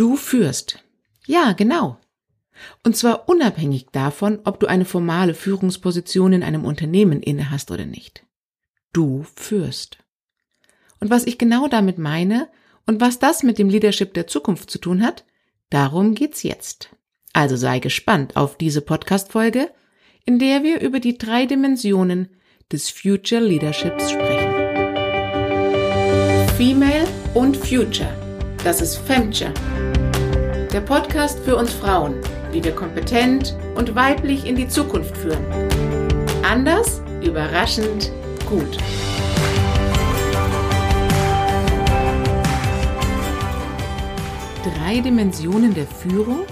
Du führst. Ja, genau. Und zwar unabhängig davon, ob du eine formale Führungsposition in einem Unternehmen innehast oder nicht. Du führst. Und was ich genau damit meine und was das mit dem Leadership der Zukunft zu tun hat, darum geht's jetzt. Also sei gespannt auf diese Podcast-Folge, in der wir über die drei Dimensionen des Future Leaderships sprechen. Female und Future. Das ist Femture. Der Podcast für uns Frauen, wie wir kompetent und weiblich in die Zukunft führen. Anders, überraschend, gut. Drei Dimensionen der Führung?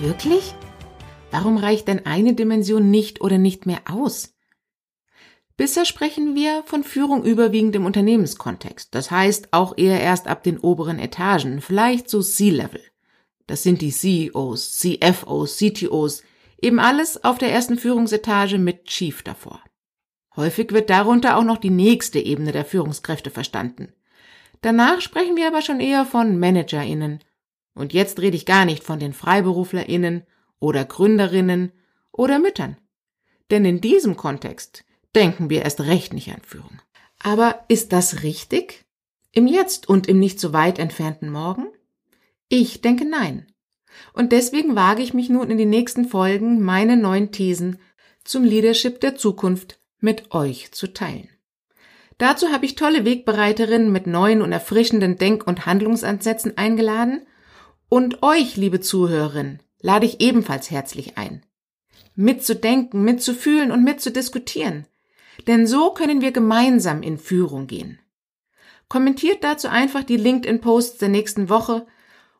Wirklich? Warum reicht denn eine Dimension nicht oder nicht mehr aus? Bisher sprechen wir von Führung überwiegend im Unternehmenskontext, das heißt auch eher erst ab den oberen Etagen, vielleicht so C-Level. Das sind die CEOs, CFOs, CTOs, eben alles auf der ersten Führungsetage mit Chief davor. Häufig wird darunter auch noch die nächste Ebene der Führungskräfte verstanden. Danach sprechen wir aber schon eher von ManagerInnen. Und jetzt rede ich gar nicht von den FreiberuflerInnen oder Gründerinnen oder Müttern. Denn in diesem Kontext denken wir erst recht nicht an Führung. Aber ist das richtig? Im Jetzt und im nicht so weit entfernten Morgen? Ich denke nein. Und deswegen wage ich mich nun in den nächsten Folgen meine neuen Thesen zum Leadership der Zukunft mit euch zu teilen. Dazu habe ich tolle Wegbereiterinnen mit neuen und erfrischenden Denk- und Handlungsansätzen eingeladen und euch, liebe Zuhörerinnen, lade ich ebenfalls herzlich ein. Mitzudenken, mitzufühlen und mitzudiskutieren. Denn so können wir gemeinsam in Führung gehen. Kommentiert dazu einfach die LinkedIn-Posts der nächsten Woche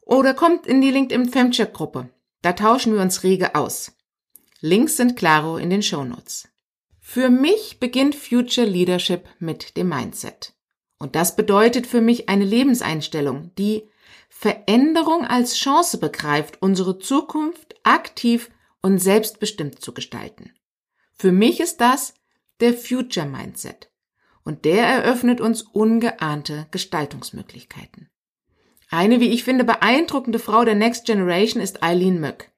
oder kommt in die LinkedIn Femcheck-Gruppe. Da tauschen wir uns rege aus. Links sind klaro in den Shownotes. Für mich beginnt Future Leadership mit dem Mindset. Und das bedeutet für mich eine Lebenseinstellung, die Veränderung als Chance begreift, unsere Zukunft aktiv und selbstbestimmt zu gestalten. Für mich ist das der Future Mindset. Und der eröffnet uns ungeahnte Gestaltungsmöglichkeiten. Eine, wie ich finde, beeindruckende Frau der Next Generation ist Eileen Möck.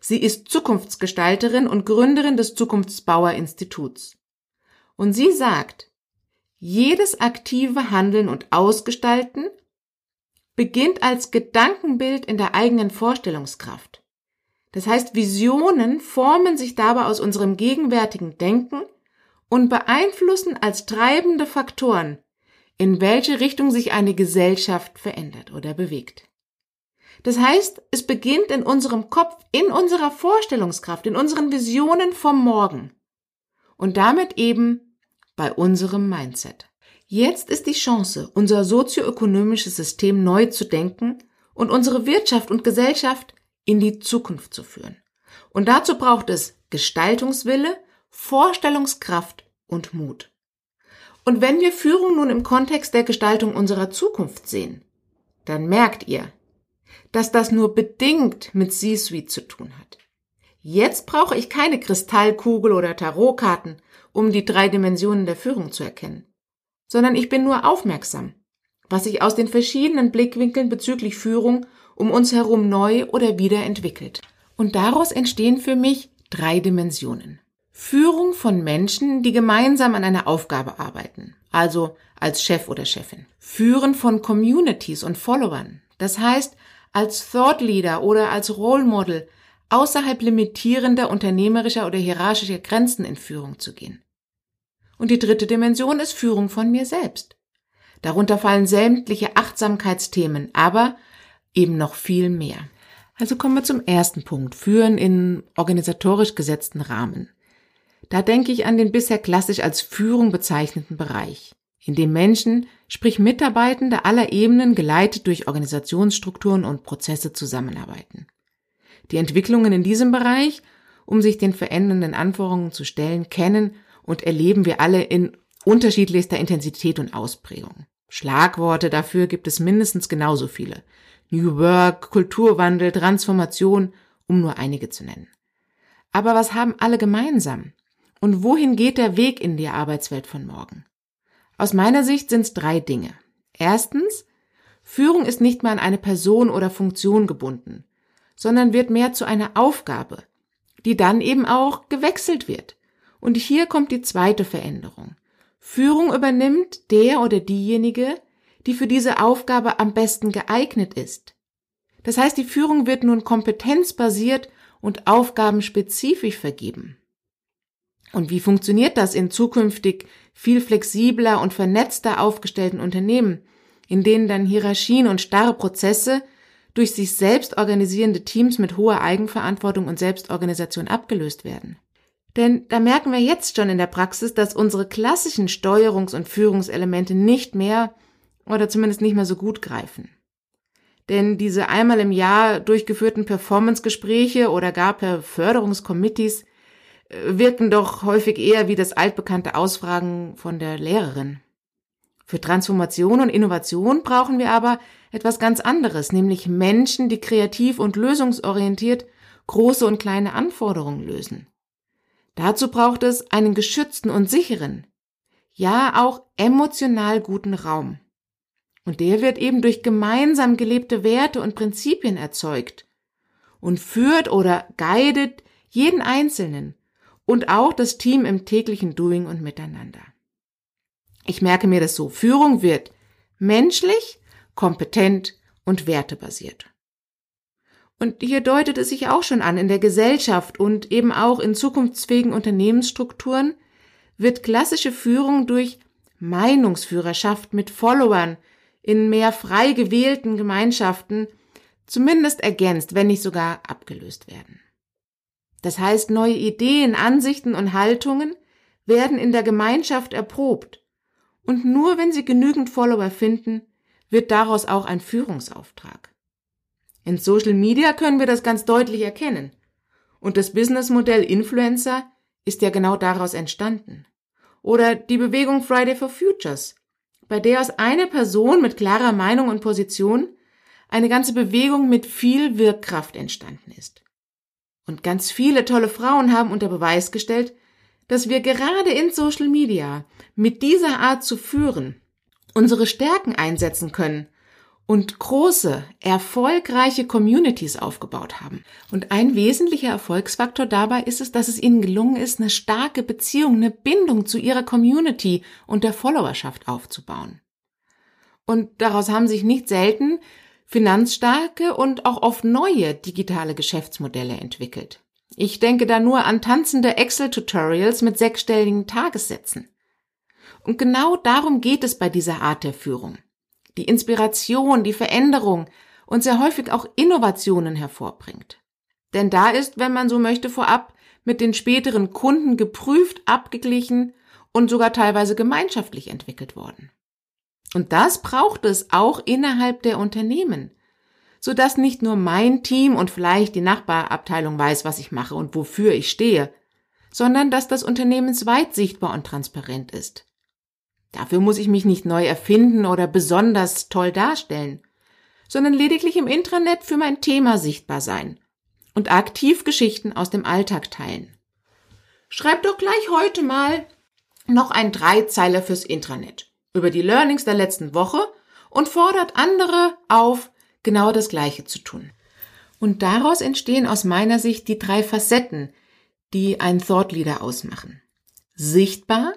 Sie ist Zukunftsgestalterin und Gründerin des Zukunftsbauer Instituts. Und sie sagt, jedes aktive Handeln und Ausgestalten beginnt als Gedankenbild in der eigenen Vorstellungskraft. Das heißt, Visionen formen sich dabei aus unserem gegenwärtigen Denken und beeinflussen als treibende Faktoren, in welche Richtung sich eine Gesellschaft verändert oder bewegt. Das heißt, es beginnt in unserem Kopf, in unserer Vorstellungskraft, in unseren Visionen vom Morgen. Und damit eben bei unserem Mindset. Jetzt ist die Chance, unser sozioökonomisches System neu zu denken und unsere Wirtschaft und Gesellschaft in die Zukunft zu führen. Und dazu braucht es Gestaltungswille, Vorstellungskraft und Mut. Und wenn wir Führung nun im Kontext der Gestaltung unserer Zukunft sehen, dann merkt ihr, dass das nur bedingt mit C-Suite zu tun hat. Jetzt brauche ich keine Kristallkugel oder Tarotkarten, um die drei Dimensionen der Führung zu erkennen, sondern ich bin nur aufmerksam, was sich aus den verschiedenen Blickwinkeln bezüglich Führung um uns herum neu oder wieder entwickelt. Und daraus entstehen für mich drei Dimensionen. Führung von Menschen, die gemeinsam an einer Aufgabe arbeiten, also als Chef oder Chefin. Führen von Communities und Followern, das heißt als Thought Leader oder als Role Model außerhalb limitierender unternehmerischer oder hierarchischer Grenzen in Führung zu gehen. Und die dritte Dimension ist Führung von mir selbst. Darunter fallen sämtliche Achtsamkeitsthemen, aber eben noch viel mehr. Also kommen wir zum ersten Punkt, Führen in organisatorisch gesetzten Rahmen. Da denke ich an den bisher klassisch als Führung bezeichneten Bereich in dem Menschen, sprich Mitarbeitende aller Ebenen geleitet durch Organisationsstrukturen und Prozesse zusammenarbeiten. Die Entwicklungen in diesem Bereich, um sich den verändernden Anforderungen zu stellen, kennen und erleben wir alle in unterschiedlichster Intensität und Ausprägung. Schlagworte dafür gibt es mindestens genauso viele. New Work, Kulturwandel, Transformation, um nur einige zu nennen. Aber was haben alle gemeinsam? Und wohin geht der Weg in die Arbeitswelt von morgen? Aus meiner Sicht sind es drei Dinge. Erstens, Führung ist nicht mehr an eine Person oder Funktion gebunden, sondern wird mehr zu einer Aufgabe, die dann eben auch gewechselt wird. Und hier kommt die zweite Veränderung. Führung übernimmt der oder diejenige, die für diese Aufgabe am besten geeignet ist. Das heißt, die Führung wird nun kompetenzbasiert und aufgabenspezifisch vergeben. Und wie funktioniert das in zukünftig viel flexibler und vernetzter aufgestellten Unternehmen, in denen dann Hierarchien und starre Prozesse durch sich selbst organisierende Teams mit hoher Eigenverantwortung und Selbstorganisation abgelöst werden? Denn da merken wir jetzt schon in der Praxis, dass unsere klassischen Steuerungs- und Führungselemente nicht mehr oder zumindest nicht mehr so gut greifen. Denn diese einmal im Jahr durchgeführten Performance-Gespräche oder gar per Förderungskomitees äh, wirken doch häufig eher wie das altbekannte Ausfragen von der Lehrerin. Für Transformation und Innovation brauchen wir aber etwas ganz anderes, nämlich Menschen, die kreativ und lösungsorientiert große und kleine Anforderungen lösen. Dazu braucht es einen geschützten und sicheren, ja auch emotional guten Raum. Und der wird eben durch gemeinsam gelebte Werte und Prinzipien erzeugt und führt oder guidet jeden Einzelnen und auch das Team im täglichen Doing und Miteinander. Ich merke mir das so. Führung wird menschlich, kompetent und wertebasiert. Und hier deutet es sich auch schon an, in der Gesellschaft und eben auch in zukunftsfähigen Unternehmensstrukturen wird klassische Führung durch Meinungsführerschaft mit Followern in mehr frei gewählten Gemeinschaften zumindest ergänzt, wenn nicht sogar abgelöst werden. Das heißt, neue Ideen, Ansichten und Haltungen werden in der Gemeinschaft erprobt. Und nur wenn sie genügend Follower finden, wird daraus auch ein Führungsauftrag. In Social Media können wir das ganz deutlich erkennen. Und das Businessmodell Influencer ist ja genau daraus entstanden. Oder die Bewegung Friday for Futures, bei der aus einer Person mit klarer Meinung und Position eine ganze Bewegung mit viel Wirkkraft entstanden ist. Und ganz viele tolle Frauen haben unter Beweis gestellt, dass wir gerade in Social Media mit dieser Art zu führen unsere Stärken einsetzen können und große, erfolgreiche Communities aufgebaut haben. Und ein wesentlicher Erfolgsfaktor dabei ist es, dass es ihnen gelungen ist, eine starke Beziehung, eine Bindung zu ihrer Community und der Followerschaft aufzubauen. Und daraus haben sich nicht selten finanzstarke und auch oft neue digitale Geschäftsmodelle entwickelt. Ich denke da nur an tanzende Excel-Tutorials mit sechsstelligen Tagessätzen. Und genau darum geht es bei dieser Art der Führung die Inspiration, die Veränderung und sehr häufig auch Innovationen hervorbringt. Denn da ist, wenn man so möchte, vorab mit den späteren Kunden geprüft, abgeglichen und sogar teilweise gemeinschaftlich entwickelt worden. Und das braucht es auch innerhalb der Unternehmen, so dass nicht nur mein Team und vielleicht die Nachbarabteilung weiß, was ich mache und wofür ich stehe, sondern dass das unternehmensweit sichtbar und transparent ist. Dafür muss ich mich nicht neu erfinden oder besonders toll darstellen, sondern lediglich im Intranet für mein Thema sichtbar sein und aktiv Geschichten aus dem Alltag teilen. Schreib doch gleich heute mal noch ein Dreizeiler fürs Intranet über die Learnings der letzten Woche und fordert andere auf, genau das Gleiche zu tun. Und daraus entstehen aus meiner Sicht die drei Facetten, die ein Thought Leader ausmachen. Sichtbar,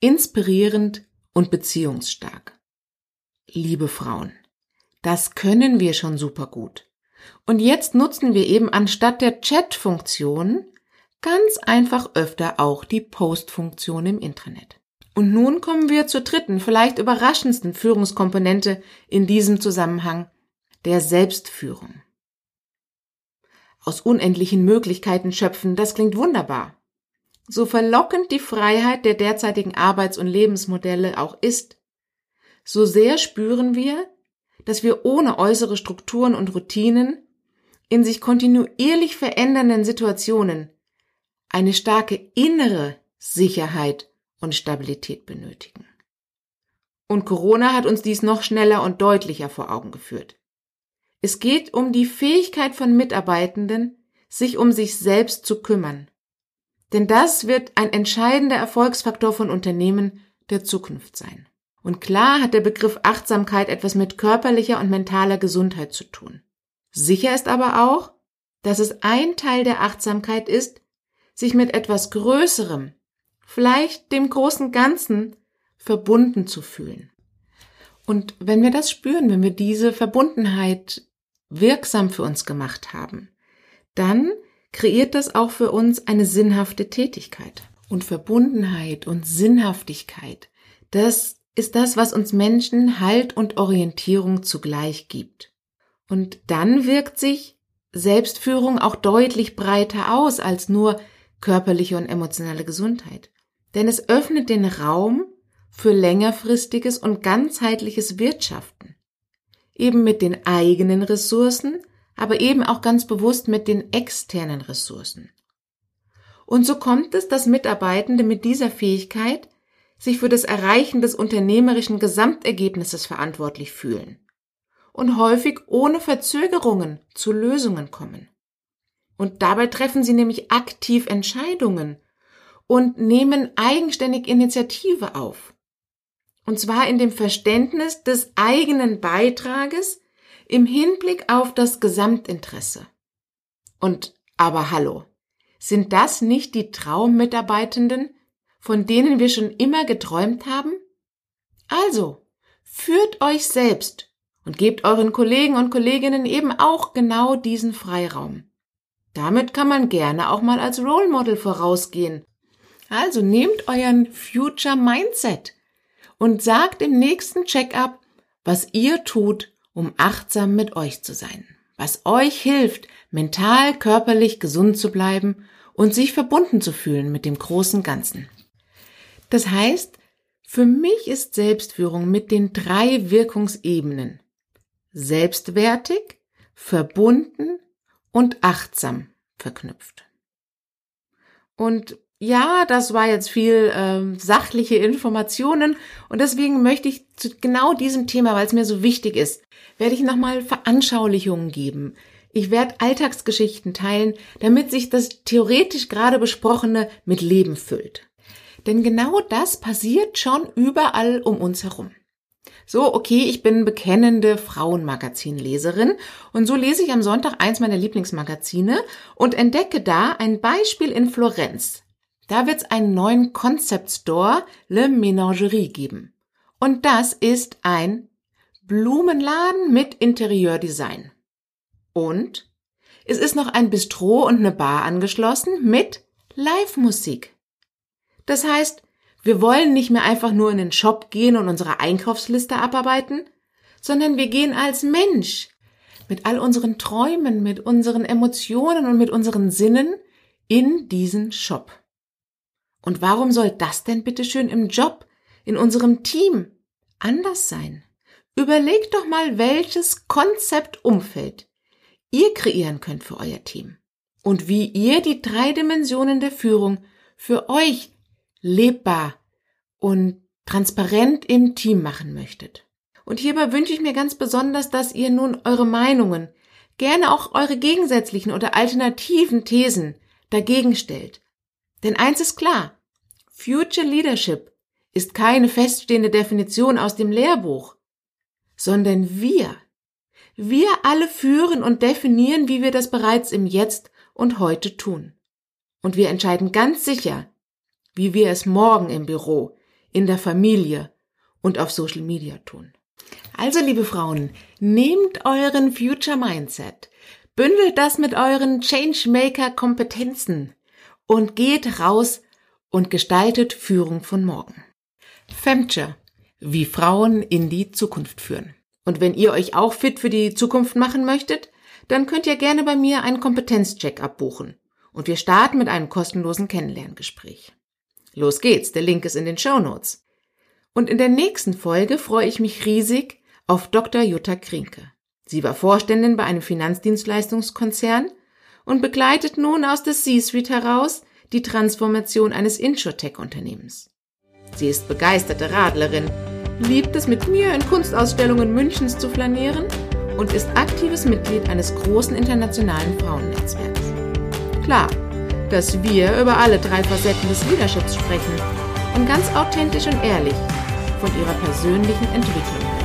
inspirierend und beziehungsstark. Liebe Frauen, das können wir schon super gut. Und jetzt nutzen wir eben anstatt der Chat-Funktion ganz einfach öfter auch die Post-Funktion im Intranet. Und nun kommen wir zur dritten, vielleicht überraschendsten Führungskomponente in diesem Zusammenhang, der Selbstführung. Aus unendlichen Möglichkeiten schöpfen, das klingt wunderbar. So verlockend die Freiheit der derzeitigen Arbeits- und Lebensmodelle auch ist, so sehr spüren wir, dass wir ohne äußere Strukturen und Routinen in sich kontinuierlich verändernden Situationen eine starke innere Sicherheit und Stabilität benötigen. Und Corona hat uns dies noch schneller und deutlicher vor Augen geführt. Es geht um die Fähigkeit von Mitarbeitenden, sich um sich selbst zu kümmern denn das wird ein entscheidender Erfolgsfaktor von Unternehmen der Zukunft sein. Und klar hat der Begriff Achtsamkeit etwas mit körperlicher und mentaler Gesundheit zu tun. Sicher ist aber auch, dass es ein Teil der Achtsamkeit ist, sich mit etwas Größerem, vielleicht dem großen Ganzen, verbunden zu fühlen. Und wenn wir das spüren, wenn wir diese Verbundenheit wirksam für uns gemacht haben, dann kreiert das auch für uns eine sinnhafte Tätigkeit. Und Verbundenheit und Sinnhaftigkeit, das ist das, was uns Menschen Halt und Orientierung zugleich gibt. Und dann wirkt sich Selbstführung auch deutlich breiter aus als nur körperliche und emotionale Gesundheit. Denn es öffnet den Raum für längerfristiges und ganzheitliches Wirtschaften. Eben mit den eigenen Ressourcen, aber eben auch ganz bewusst mit den externen Ressourcen. Und so kommt es, dass Mitarbeitende mit dieser Fähigkeit sich für das Erreichen des unternehmerischen Gesamtergebnisses verantwortlich fühlen und häufig ohne Verzögerungen zu Lösungen kommen. Und dabei treffen sie nämlich aktiv Entscheidungen und nehmen eigenständig Initiative auf. Und zwar in dem Verständnis des eigenen Beitrages im Hinblick auf das Gesamtinteresse. Und aber hallo, sind das nicht die Traummitarbeitenden, von denen wir schon immer geträumt haben? Also, führt euch selbst und gebt euren Kollegen und Kolleginnen eben auch genau diesen Freiraum. Damit kann man gerne auch mal als Role Model vorausgehen. Also nehmt euren Future Mindset und sagt im nächsten Check-up, was ihr tut, um achtsam mit euch zu sein, was euch hilft, mental, körperlich gesund zu bleiben und sich verbunden zu fühlen mit dem großen Ganzen. Das heißt, für mich ist Selbstführung mit den drei Wirkungsebenen selbstwertig, verbunden und achtsam verknüpft. Und ja, das war jetzt viel ähm, sachliche Informationen und deswegen möchte ich zu genau diesem Thema, weil es mir so wichtig ist, werde ich nochmal Veranschaulichungen geben. Ich werde Alltagsgeschichten teilen, damit sich das theoretisch gerade besprochene mit Leben füllt. Denn genau das passiert schon überall um uns herum. So, okay, ich bin bekennende Frauenmagazinleserin und so lese ich am Sonntag eins meiner Lieblingsmagazine und entdecke da ein Beispiel in Florenz. Da wird es einen neuen Concept Store Le Ménagerie geben. Und das ist ein Blumenladen mit Interieurdesign. Und es ist noch ein Bistro und eine Bar angeschlossen mit Live-Musik. Das heißt, wir wollen nicht mehr einfach nur in den Shop gehen und unsere Einkaufsliste abarbeiten, sondern wir gehen als Mensch mit all unseren Träumen, mit unseren Emotionen und mit unseren Sinnen in diesen Shop. Und warum soll das denn bitteschön im Job, in unserem Team anders sein? Überlegt doch mal, welches Konzeptumfeld ihr kreieren könnt für euer Team und wie ihr die drei Dimensionen der Führung für euch lebbar und transparent im Team machen möchtet. Und hierbei wünsche ich mir ganz besonders, dass ihr nun eure Meinungen, gerne auch eure gegensätzlichen oder alternativen Thesen dagegen stellt. Denn eins ist klar, Future Leadership ist keine feststehende Definition aus dem Lehrbuch, sondern wir. Wir alle führen und definieren, wie wir das bereits im Jetzt und heute tun. Und wir entscheiden ganz sicher, wie wir es morgen im Büro, in der Familie und auf Social Media tun. Also, liebe Frauen, nehmt euren Future Mindset, bündelt das mit euren Changemaker Kompetenzen und geht raus und gestaltet Führung von morgen. Femture, wie Frauen in die Zukunft führen. Und wenn ihr euch auch fit für die Zukunft machen möchtet, dann könnt ihr gerne bei mir einen Kompetenzcheck abbuchen. Und wir starten mit einem kostenlosen Kennenlerngespräch. Los geht's, der Link ist in den Show Notes. Und in der nächsten Folge freue ich mich riesig auf Dr. Jutta Krinke. Sie war Vorständin bei einem Finanzdienstleistungskonzern und begleitet nun aus der C-Suite heraus die Transformation eines Insurtech-Unternehmens. Sie ist begeisterte Radlerin, liebt es mit mir in Kunstausstellungen Münchens zu flanieren und ist aktives Mitglied eines großen internationalen Frauennetzwerks. Klar, dass wir über alle drei Facetten des Leaderships sprechen und ganz authentisch und ehrlich von ihrer persönlichen Entwicklung